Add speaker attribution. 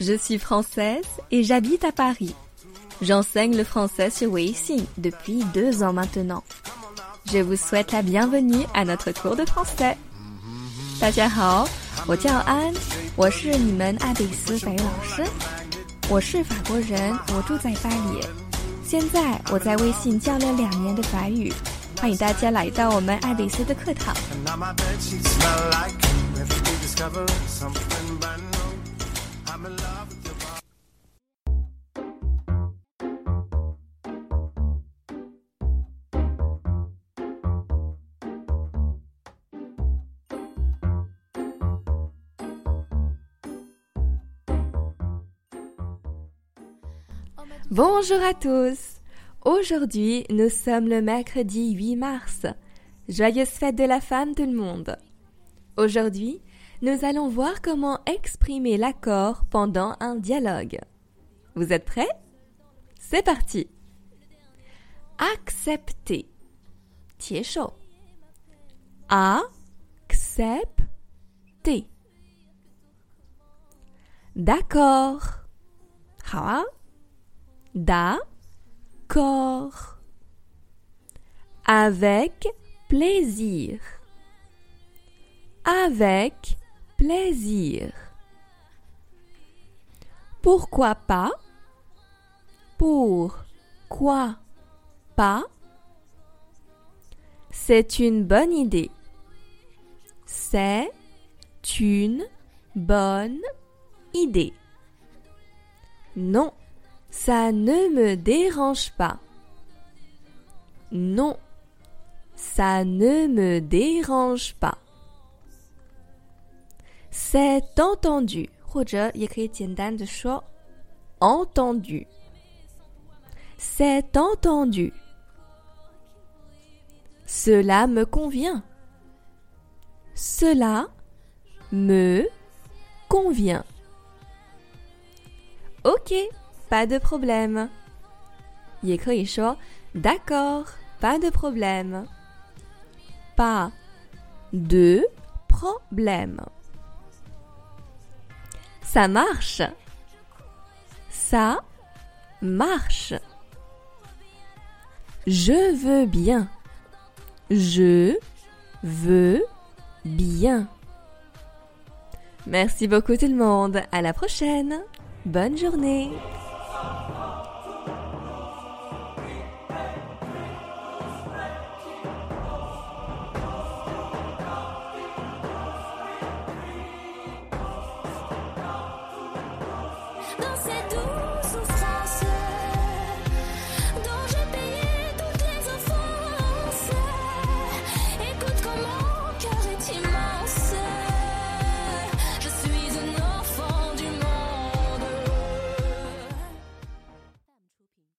Speaker 1: Je suis française et j'habite à Paris. J'enseigne le français sur Weixin depuis deux ans maintenant. Je vous souhaite la bienvenue à notre cours de français. 大家好，我叫安，我是你们阿比斯法语老师。我是法国人，我住在巴黎。现在我在微信教了两年的法语，欢迎大家来到我们爱丽丝的课堂。Bonjour à tous. Aujourd'hui, nous sommes le mercredi 8 mars. Joyeuse fête de la femme tout le monde. Aujourd'hui, nous allons voir comment exprimer l'accord pendant un dialogue. Vous êtes prêts? C'est parti Accepter. chaud. Accepter. D'accord. Ha? D'accord. Avec plaisir. Avec plaisir. Pourquoi pas? Pourquoi pas? C'est une bonne idée. C'est une bonne idée. Non, ça ne me dérange pas. Non, ça ne me dérange pas. C'est entendu. 或者也可以简单的说 entendu. C'est entendu. Cela me convient. Cela me convient. Ok, pas de problème. 也可以说 d'accord, pas de problème. Pas de problème. Ça marche. Ça marche. Je veux bien. Je veux bien. Merci beaucoup tout le monde. À la prochaine. Bonne journée.